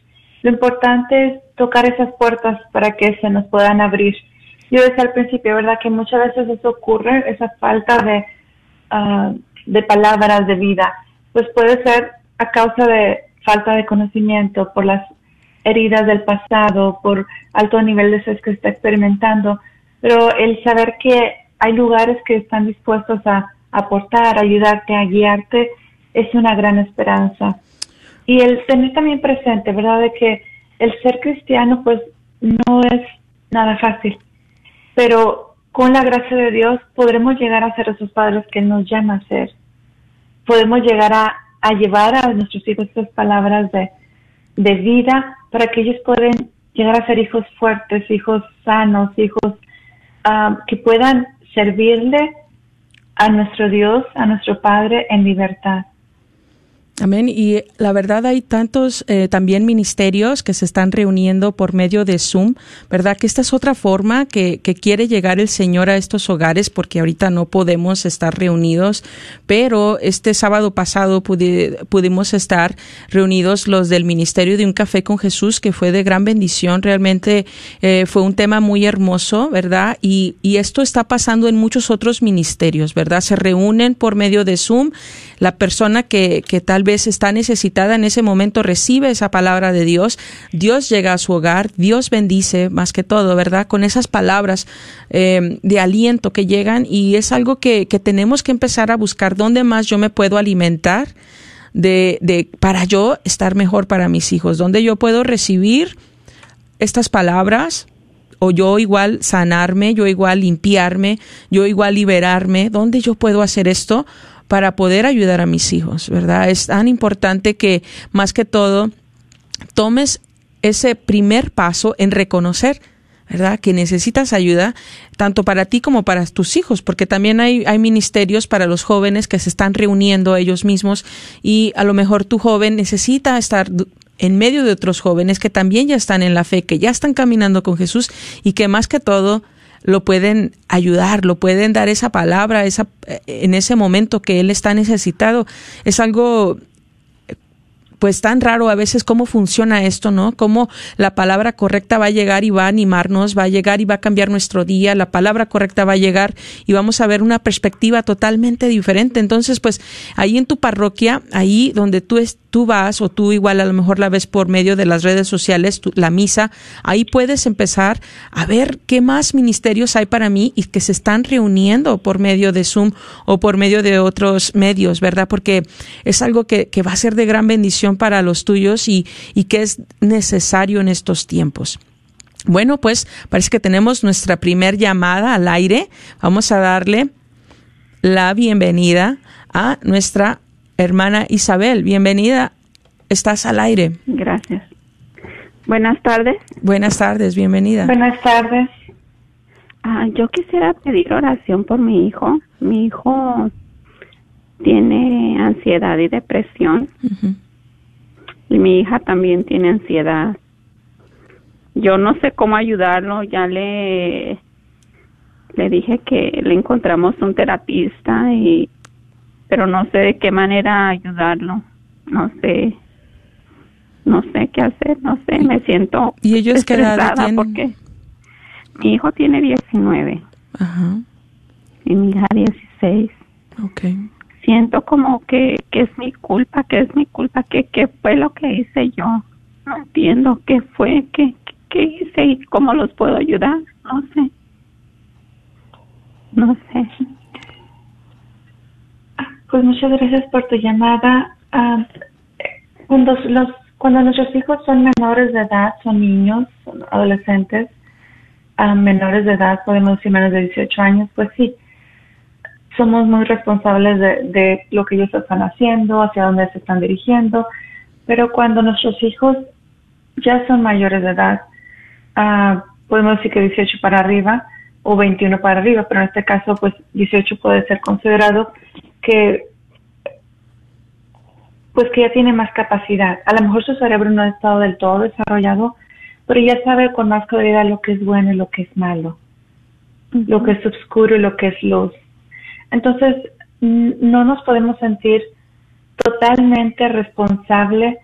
Lo importante es tocar esas puertas para que se nos puedan abrir. Yo decía al principio, ¿verdad? Que muchas veces eso ocurre, esa falta de, ah, de palabras de vida pues puede ser a causa de falta de conocimiento, por las heridas del pasado, por alto nivel de estrés que está experimentando, pero el saber que hay lugares que están dispuestos a aportar, ayudarte, a guiarte, es una gran esperanza. Y el tener también presente, ¿verdad?, de que el ser cristiano pues no es nada fácil, pero con la gracia de Dios podremos llegar a ser esos padres que nos llama a ser podemos llegar a, llevar a nuestros hijos estas palabras de, vida para que ellos puedan llegar a ser hijos fuertes, hijos sanos, hijos ah, que puedan servirle a nuestro Dios, a nuestro Padre en libertad. Amén. Y la verdad hay tantos eh, también ministerios que se están reuniendo por medio de Zoom, ¿verdad? Que esta es otra forma que, que quiere llegar el Señor a estos hogares porque ahorita no podemos estar reunidos, pero este sábado pasado pudimos estar reunidos los del Ministerio de un Café con Jesús, que fue de gran bendición. Realmente eh, fue un tema muy hermoso, ¿verdad? Y, y esto está pasando en muchos otros ministerios, ¿verdad? Se reúnen por medio de Zoom. La persona que, que tal vez está necesitada en ese momento recibe esa palabra de Dios, Dios llega a su hogar, Dios bendice más que todo, ¿verdad? Con esas palabras eh, de aliento que llegan y es algo que, que tenemos que empezar a buscar dónde más yo me puedo alimentar de, de para yo estar mejor para mis hijos, dónde yo puedo recibir estas palabras o yo igual sanarme, yo igual limpiarme, yo igual liberarme, ¿dónde yo puedo hacer esto? Para poder ayudar a mis hijos, ¿verdad? Es tan importante que más que todo tomes ese primer paso en reconocer ¿verdad? Que necesitas ayuda tanto para ti como para tus hijos, porque también hay, hay ministerios para los jóvenes que se están reuniendo ellos mismos y a lo mejor tu joven necesita estar en medio de otros jóvenes que también ya están en la fe, que ya están caminando con Jesús y que más que todo lo pueden ayudar, lo pueden dar esa palabra esa, en ese momento que él está necesitado. Es algo pues tan raro a veces cómo funciona esto, ¿no? Cómo la palabra correcta va a llegar y va a animarnos, va a llegar y va a cambiar nuestro día, la palabra correcta va a llegar y vamos a ver una perspectiva totalmente diferente. Entonces, pues ahí en tu parroquia, ahí donde tú tú vas o tú igual a lo mejor la ves por medio de las redes sociales, la misa, ahí puedes empezar a ver qué más ministerios hay para mí y que se están reuniendo por medio de Zoom o por medio de otros medios, ¿verdad? Porque es algo que, que va a ser de gran bendición para los tuyos y, y que es necesario en estos tiempos. Bueno, pues parece que tenemos nuestra primer llamada al aire. Vamos a darle la bienvenida a nuestra hermana Isabel. Bienvenida, estás al aire. Gracias. Buenas tardes. Buenas tardes, bienvenida. Buenas tardes. Ah, yo quisiera pedir oración por mi hijo. Mi hijo tiene ansiedad y depresión. Y mi hija también tiene ansiedad. Yo no sé cómo ayudarlo, ya le le dije que le encontramos un terapista y pero no sé de qué manera ayudarlo. No sé. No sé qué hacer, no sé, me siento ¿Y ellos qué edad tienen? porque mi hijo tiene 19 Ajá. y mi hija 16. Okay. Siento como que, que es mi culpa, que es mi culpa, que, que fue lo que hice yo. No entiendo qué fue, qué, qué hice y cómo los puedo ayudar. No sé. No sé. Pues muchas gracias por tu llamada. Ah, cuando, los, cuando nuestros hijos son menores de edad, son niños, son adolescentes, ah, menores de edad, podemos decir menos de 18 años, pues sí, somos muy responsables de, de lo que ellos están haciendo, hacia dónde se están dirigiendo, pero cuando nuestros hijos ya son mayores de edad, ah, podemos decir que 18 para arriba o 21 para arriba, pero en este caso pues 18 puede ser considerado que pues que ya tiene más capacidad. A lo mejor su cerebro no ha estado del todo desarrollado, pero ya sabe con más claridad lo que es bueno y lo que es malo, lo que es oscuro y lo que es luz. Entonces, no nos podemos sentir totalmente responsables,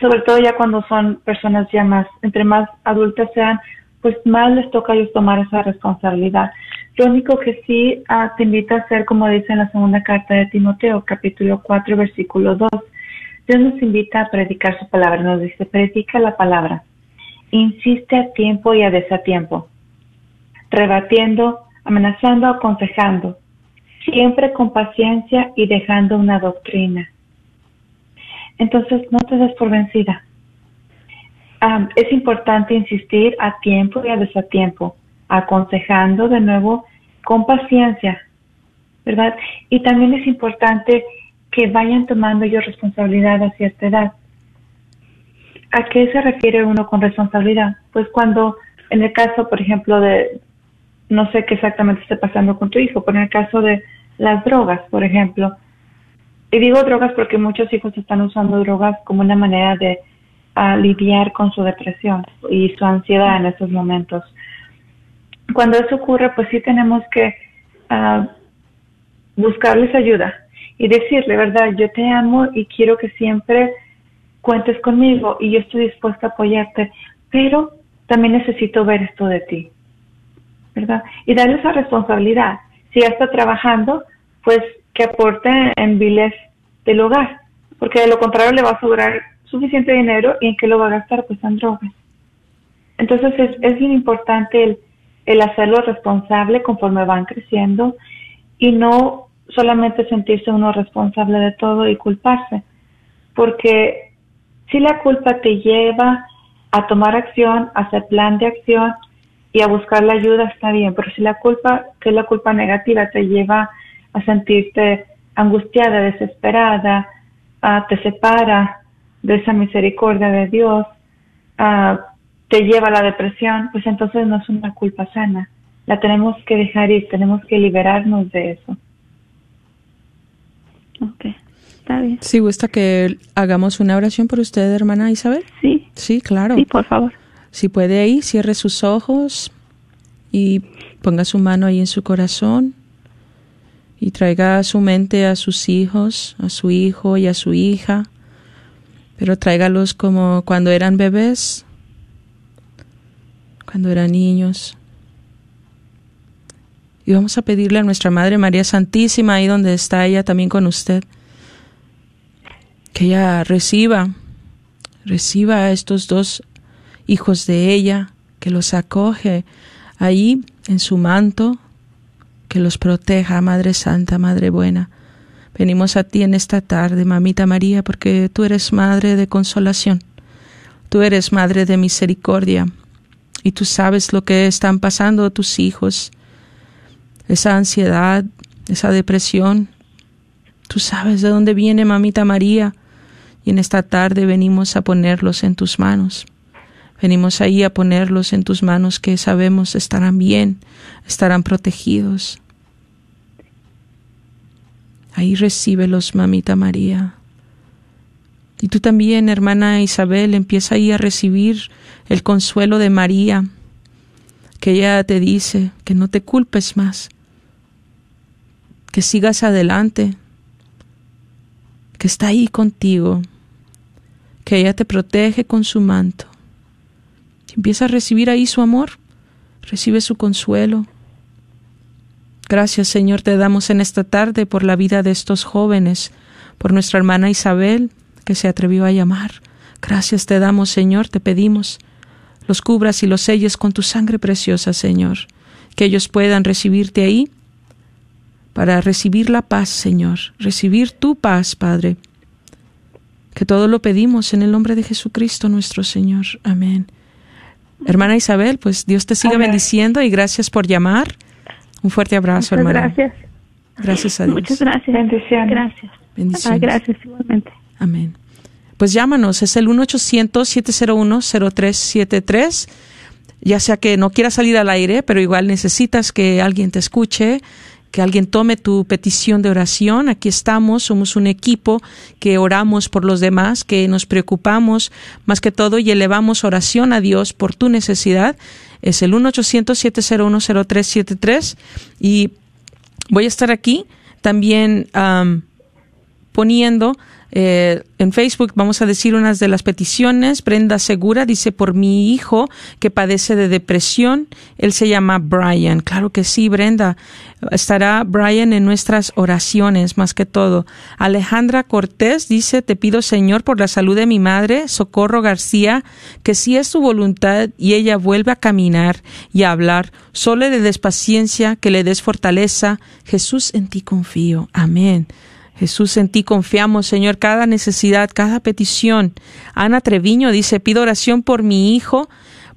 sobre todo ya cuando son personas ya más, entre más adultas sean, pues más les toca a ellos tomar esa responsabilidad. Lo único que sí ah, te invito a hacer, como dice en la segunda carta de Timoteo, capítulo 4, versículo 2, Dios nos invita a predicar su palabra, nos dice, predica la palabra, insiste a tiempo y a desatiempo, rebatiendo, amenazando, aconsejando, siempre con paciencia y dejando una doctrina. Entonces, no te des por vencida. Am, es importante insistir a tiempo y a desatiempo, aconsejando de nuevo con paciencia, ¿verdad? Y también es importante que vayan tomando ellos responsabilidad a cierta edad. ¿A qué se refiere uno con responsabilidad? Pues cuando, en el caso, por ejemplo, de, no sé qué exactamente esté pasando con tu hijo, pero en el caso de las drogas, por ejemplo, y digo drogas porque muchos hijos están usando drogas como una manera de ah, lidiar con su depresión y su ansiedad en estos momentos. Cuando eso ocurre, pues sí tenemos que ah, buscarles ayuda y decirle, ¿verdad? Yo te amo y quiero que siempre cuentes conmigo y yo estoy dispuesta a apoyarte, pero también necesito ver esto de ti, ¿verdad? Y darle esa responsabilidad. Si ya está trabajando, pues que aporte en biles del hogar, porque de lo contrario le va a sobrar suficiente dinero y en qué lo va a gastar, pues en drogas. Entonces es, es bien importante el, el hacerlo responsable conforme van creciendo y no solamente sentirse uno responsable de todo y culparse, porque si la culpa te lleva a tomar acción, a hacer plan de acción y a buscar la ayuda está bien, pero si la culpa, que es la culpa negativa, te lleva a sentirte angustiada, desesperada, ah, te separa de esa misericordia de Dios, ah, te lleva a la depresión, pues entonces no es una culpa sana. La tenemos que dejar ir, tenemos que liberarnos de eso. Ok, está bien. Si gusta que hagamos una oración por usted, hermana Isabel. Sí, Sí, claro. sí, por favor. Si puede ahí, cierre sus ojos y ponga su mano ahí en su corazón y traiga a su mente a sus hijos, a su hijo y a su hija, pero tráigalos como cuando eran bebés, cuando eran niños. Y vamos a pedirle a nuestra Madre María Santísima, ahí donde está ella también con usted, que ella reciba, reciba a estos dos hijos de ella, que los acoge ahí en su manto, que los proteja, Madre Santa, Madre Buena. Venimos a ti en esta tarde, Mamita María, porque tú eres Madre de consolación, tú eres Madre de misericordia, y tú sabes lo que están pasando tus hijos, esa ansiedad, esa depresión. Tú sabes de dónde viene, Mamita María, y en esta tarde venimos a ponerlos en tus manos. Venimos ahí a ponerlos en tus manos que sabemos estarán bien, estarán protegidos. Ahí recíbelos, mamita María. Y tú también, hermana Isabel, empieza ahí a recibir el consuelo de María, que ella te dice que no te culpes más, que sigas adelante, que está ahí contigo, que ella te protege con su manto. Empieza a recibir ahí su amor, recibe su consuelo. Gracias Señor te damos en esta tarde por la vida de estos jóvenes, por nuestra hermana Isabel, que se atrevió a llamar. Gracias te damos Señor, te pedimos, los cubras y los selles con tu sangre preciosa Señor, que ellos puedan recibirte ahí para recibir la paz Señor, recibir tu paz Padre. Que todo lo pedimos en el nombre de Jesucristo nuestro Señor. Amén. Hermana Isabel, pues Dios te siga bendiciendo y gracias por llamar. Un fuerte abrazo, Muchas hermana. Gracias. Gracias a Dios. Muchas gracias. Bendiciones. Gracias. Bendiciones. Ah, gracias igualmente. Amén. Pues llámanos, es el 1-800-701-0373. Ya sea que no quieras salir al aire, pero igual necesitas que alguien te escuche, que alguien tome tu petición de oración. Aquí estamos, somos un equipo que oramos por los demás, que nos preocupamos más que todo y elevamos oración a Dios por tu necesidad. Es el 1-800-701-0373 y voy a estar aquí también am, poniendo eh, en Facebook, vamos a decir unas de las peticiones. Brenda Segura dice, por mi hijo que padece de depresión, él se llama Brian. Claro que sí, Brenda. Estará Brian en nuestras oraciones, más que todo. Alejandra Cortés dice, te pido, Señor, por la salud de mi madre, Socorro García, que si es tu voluntad y ella vuelve a caminar y a hablar, solo le des paciencia, que le des fortaleza. Jesús, en ti confío. Amén. Jesús, en ti confiamos, Señor, cada necesidad, cada petición. Ana Treviño dice, pido oración por mi hijo,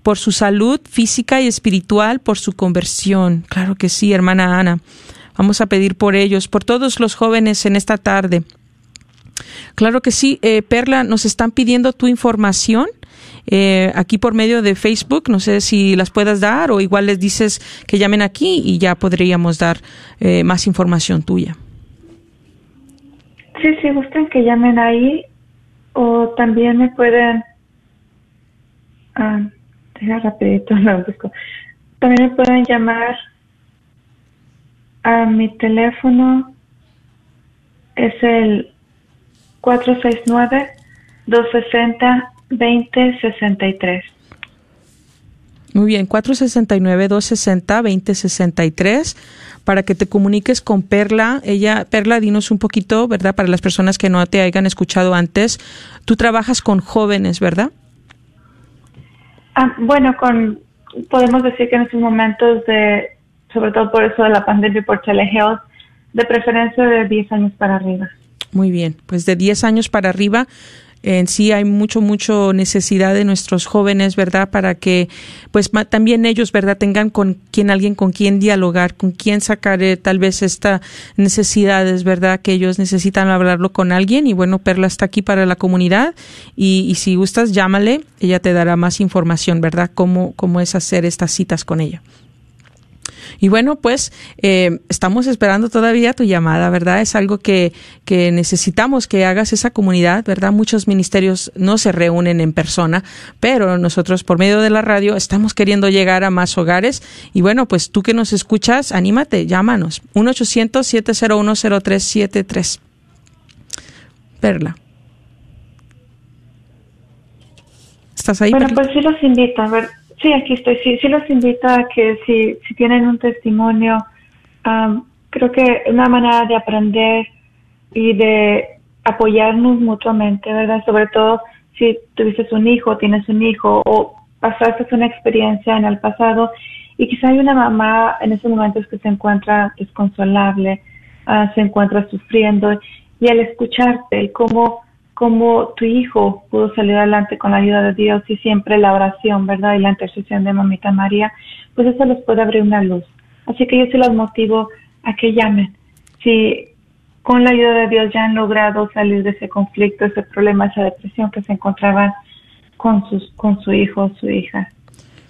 por su salud física y espiritual, por su conversión. Claro que sí, hermana Ana. Vamos a pedir por ellos, por todos los jóvenes en esta tarde. Claro que sí, eh, Perla, nos están pidiendo tu información. Eh, aquí por medio de Facebook, no sé si las puedas dar o igual les dices que llamen aquí y ya podríamos dar eh, más información tuya. Sí, si gustan que llamen ahí o también me pueden... Ah, deja rapidito, lo busco. También me pueden llamar a mi teléfono. Es el 469-260-2063. Muy bien, 469-260-2063 para que te comuniques con Perla. Ella, Perla, dinos un poquito, ¿verdad? Para las personas que no te hayan escuchado antes, tú trabajas con jóvenes, ¿verdad? Ah, bueno, con podemos decir que en estos momentos de, sobre todo por eso de la pandemia y por telehealth, de preferencia de 10 años para arriba. Muy bien, pues de 10 años para arriba en sí hay mucho mucho necesidad de nuestros jóvenes verdad para que pues también ellos verdad tengan con quien alguien con quien dialogar con quien sacar eh, tal vez esta necesidades verdad que ellos necesitan hablarlo con alguien. Y bueno Perla está aquí para la comunidad. Y, y si gustas llámale. Ella te dará más información verdad cómo cómo es hacer estas citas con ella y bueno, pues eh, estamos esperando todavía tu llamada, ¿verdad? Es algo que, que necesitamos que hagas esa comunidad, ¿verdad? Muchos ministerios no se reúnen en persona, pero nosotros por medio de la radio estamos queriendo llegar a más hogares. Y bueno, pues tú que nos escuchas, anímate, llámanos. 1-800-701-0373. Perla. ¿Estás ahí? Bueno, Perla? pues sí los invito, a ver, sí, aquí estoy, sí, sí los invito a que si, si tienen un testimonio, am, creo que una manera de aprender y de apoyarnos mutuamente, ¿verdad? Sobre todo si tuviste un hijo, tienes un hijo o pasaste una experiencia en el pasado y quizá hay una mamá en esos momentos que se encuentra desconsolable, ah, se encuentra sufriendo y al escucharte cómo, cómo tu hijo pudo salir adelante con la ayuda de Dios y siempre la oración, ¿verdad? Y la intercesión de Mamita María, pues eso les puede abrir una luz. Así que yo sí los motivo a que llamen. Si con la ayuda de Dios ya han logrado salir de ese conflicto, ese problema, esa depresión que se encontraban con, sus, con su hijo o su hija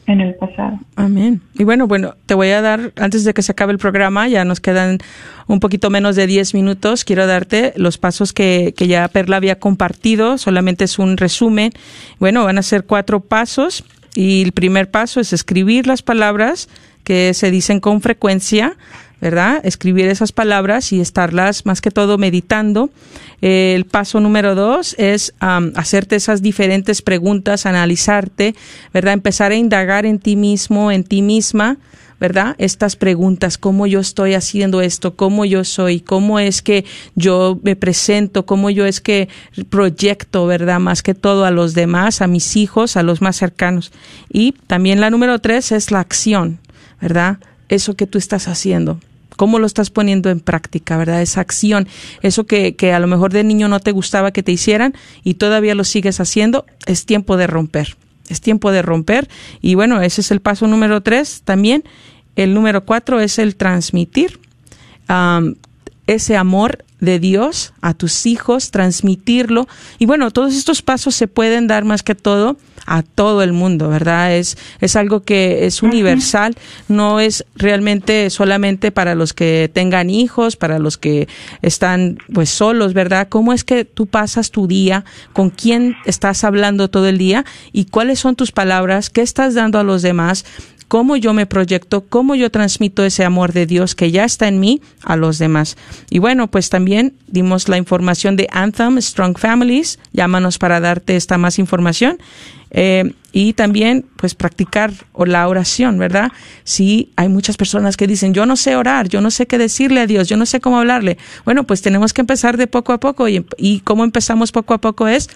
en el pasado. Amén. Y bueno, bueno, te voy a dar, antes de que se acabe el programa, ya nos quedan un poquito menos de 10 minutos, quiero darte los pasos que, que ya Perla había compartido, solamente es un resumen. Bueno, van a ser cuatro pasos y el primer paso es escribir las palabras que se dicen con frecuencia, ¿verdad? Escribir esas palabras y estarlas más que todo meditando. El paso número dos es hacerte esas diferentes preguntas, analizarte, ¿verdad? Empezar a indagar en ti mismo, en ti misma, ¿verdad? Estas preguntas, cómo yo estoy haciendo esto, cómo yo soy, cómo es que yo me presento, cómo yo es que proyecto, ¿verdad? Más que todo a los demás, a mis hijos, a los más cercanos. Y también la número tres es la acción, ¿verdad? Eso que tú estás haciendo cómo lo estás poniendo en práctica, ¿verdad? Esa acción, eso que, que a lo mejor de niño no te gustaba que te hicieran y todavía lo sigues haciendo, es tiempo de romper. Es tiempo de romper. Y bueno, ese es el paso número tres también. El número cuatro es el transmitir ese amor de Dios a tus hijos, transmitirlo. Y bueno, todos estos pasos se pueden dar más que todo a todo el mundo, ¿verdad? Es, es algo que es universal, no es realmente solamente para los que tengan hijos, para los que están pues solos, ¿verdad? ¿Cómo es que tú pasas tu día? ¿Con quién estás hablando todo el día? ¿Y cuáles son tus palabras? ¿Qué estás dando a los demás? Cómo yo me proyecto, cómo yo transmito ese amor de Dios que ya está en mí a los demás. Y bueno, pues también dimos la información de Anthem, Strong Families, llámanos para darte esta más información. Eh, y también, pues, practicar la oración, ¿verdad? Sí, hay muchas personas que dicen, yo no sé orar, yo no sé qué decirle a Dios, yo no sé cómo hablarle. Bueno, pues tenemos que empezar de poco a poco y cómo empezamos poco a poco es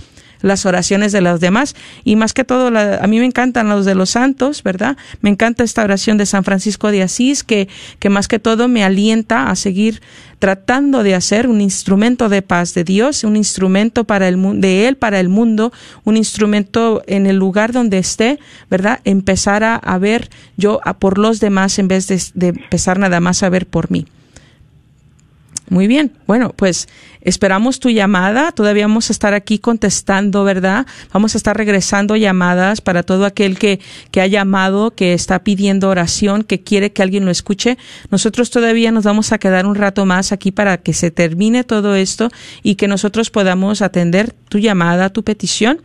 las oraciones de los demás y más que todo a mí me encantan los de los santos, ¿verdad? Me encanta esta oración de San Francisco de Asís que, que más que todo me alienta a seguir tratando de hacer un instrumento de paz de Dios, un instrumento para el de él para el mundo, un instrumento en el lugar donde esté, ¿verdad? Empezar a, ver yo a por los demás en vez de, de empezar nada más a ver por mí. Muy bien. Bueno, pues esperamos tu llamada. Todavía vamos a estar aquí contestando, ¿verdad? Vamos a estar regresando llamadas para todo aquel que, que ha llamado, que está pidiendo oración, que quiere que alguien lo escuche. Nosotros todavía nos vamos a quedar un rato más aquí para que se termine todo esto y que nosotros podamos atender tu llamada, tu petición.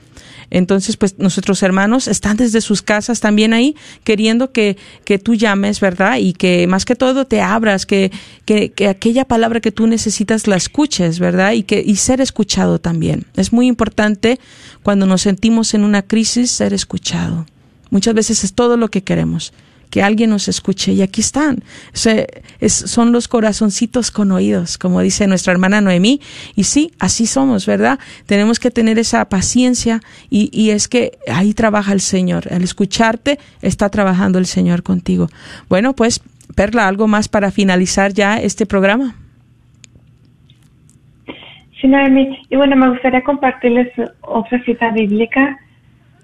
Entonces, pues nuestros hermanos están desde sus casas también ahí queriendo que, que tú llames, ¿verdad? Y que más que todo te abras, que, que, que aquella palabra que tú necesitas la escuches, ¿verdad? Y, que, y ser escuchado también. Es muy importante cuando nos sentimos en una crisis ser escuchado. Muchas veces es todo lo que queremos que alguien nos escuche. Y aquí están. son los corazoncitos con oídos, como dice nuestra hermana Noemí. Y sí, así somos, ¿verdad? Tenemos que tener esa paciencia y, es que ahí trabaja el Señor. Al escucharte, está trabajando el Señor contigo. Bueno, pues, Perla, ¿algo más para finalizar ya este programa? Sí, Noemí. Y bueno, me gustaría compartirles otra cita bíblica.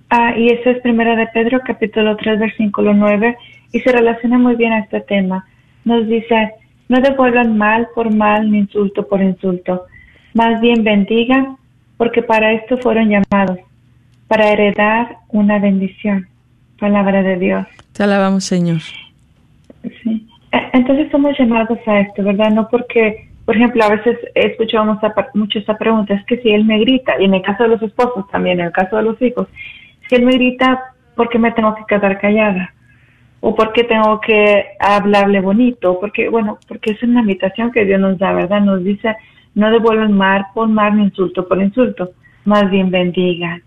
Ah, y eso es Primera de Pedro, capítulo 3, versículo 9 y se relaciona muy bien a este tema. Nos dice, no devuelvan mal por mal ni insulto por insulto, más bien bendigan, porque para esto fueron llamados, para heredar una bendición. Palabra de Dios. Te alabamos, Señor. Sí. E, entonces somos llamados a esto, ¿verdad? No porque, por ejemplo, a veces escuchamos mucho esta pregunta, es que si él me grita, y en el caso de los esposos también, en el caso de los hijos, si él me grita, ¿por qué me tengo que quedar callada? O porque tengo que hablarle bonito, porque, bueno, porque es una invitación que Dios nos da, ¿verdad? Nos dice, no devuelven mal por mal ni insulto por insulto, más bien bendigan.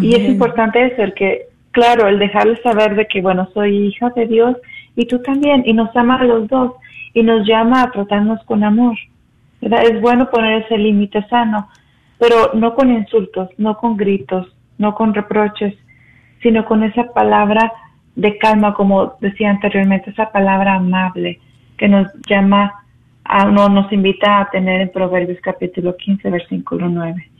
Y es importante eso, el que, claro, el dejarles saber de que, bueno, soy hija de Dios y tú también, y nos ama a los dos, y nos llama a tratarnos con amor, ¿verdad? Es bueno poner ese límite sano, pero no con insultos, no con gritos, no con reproches, sino con esa palabra de calma, como decía anteriormente, esa palabra amable que nos llama, a, no, nos invita a tener en Proverbios capítulo 15, versículo 9.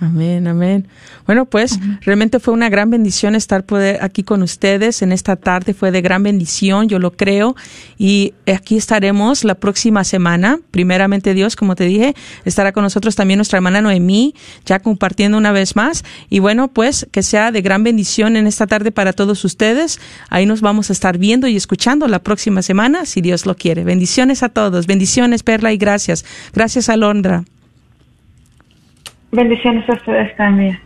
Amén, amén. Bueno, pues realmente fue una gran bendición estar poder aquí con ustedes en esta tarde. Fue de gran bendición, yo lo creo. Y aquí estaremos la próxima semana. Primeramente Dios, como te dije, estará con nosotros también nuestra hermana Noemí, ya compartiendo una vez más. Y bueno, pues que sea de gran bendición en esta tarde para todos ustedes. Ahí nos vamos a estar viendo y escuchando la próxima semana, si Dios lo quiere. Bendiciones a todos. Bendiciones, Perla, y gracias. Gracias, Alondra. Bendiciones a ustedes también.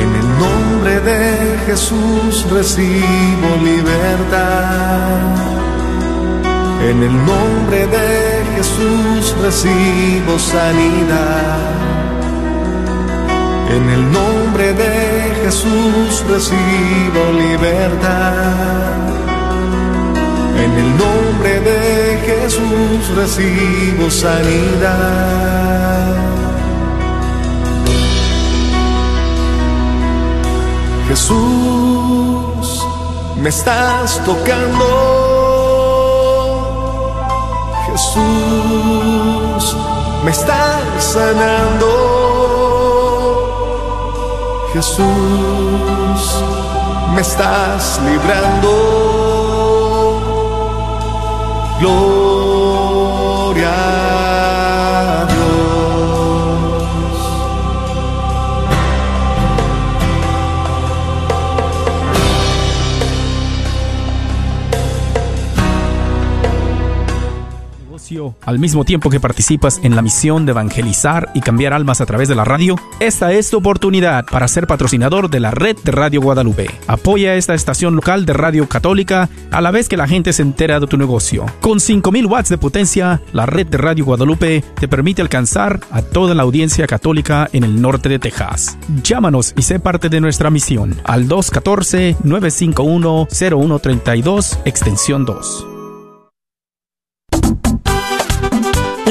En el nombre de Jesús recibo libertad. En el nombre de Jesús recibo sanidad. En el nombre de Jesús recibo libertad. En el nombre de Jesús recibo sanidad. Jesús, me estás tocando. Jesús, me estás sanando. Jesús, me estás librando. Gloria al mismo tiempo que participas en la misión de evangelizar y cambiar almas a través de la radio, esta es tu oportunidad para ser patrocinador de la red de Radio Guadalupe. Apoya esta estación local de radio católica a la vez que la gente se entera de tu negocio. Con 5000 watts de potencia, la red de Radio Guadalupe te permite alcanzar a toda la audiencia católica en el norte de Texas. Llámanos y sé parte de nuestra misión al 214-951-0132, extensión 2.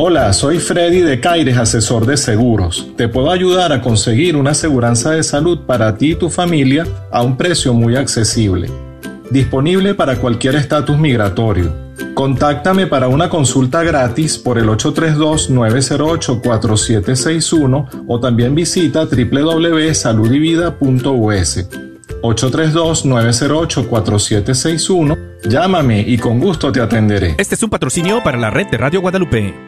Hola, soy Freddy de Caires, asesor de seguros. Te puedo ayudar a conseguir una aseguranza de salud para ti y tu familia a un precio muy accesible. Disponible para cualquier estatus migratorio. Contáctame para una consulta gratis por el 832-908-4761 o también visita www.saludivida.us. 832-908-4761. Llámame y con gusto te atenderé. Este es un patrocinio para la red de Radio Guadalupe.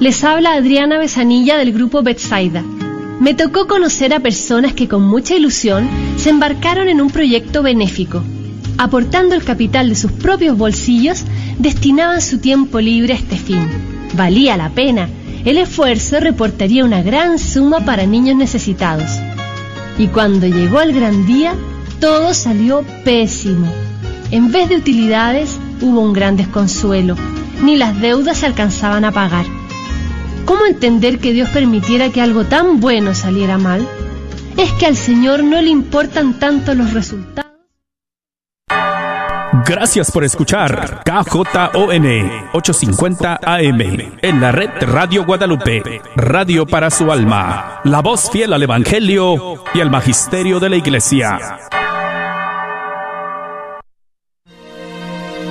Les habla Adriana Besanilla del grupo Betsaida. Me tocó conocer a personas que con mucha ilusión se embarcaron en un proyecto benéfico. Aportando el capital de sus propios bolsillos, destinaban su tiempo libre a este fin. Valía la pena. El esfuerzo reportaría una gran suma para niños necesitados. Y cuando llegó el gran día, todo salió pésimo. En vez de utilidades, hubo un gran desconsuelo, ni las deudas se alcanzaban a pagar. ¿Cómo entender que Dios permitiera que algo tan bueno saliera mal? Es que al Señor no le importan tanto los resultados. Gracias por escuchar KJON 850 AM en la red Radio Guadalupe, radio para su alma, la voz fiel al Evangelio y al Magisterio de la Iglesia.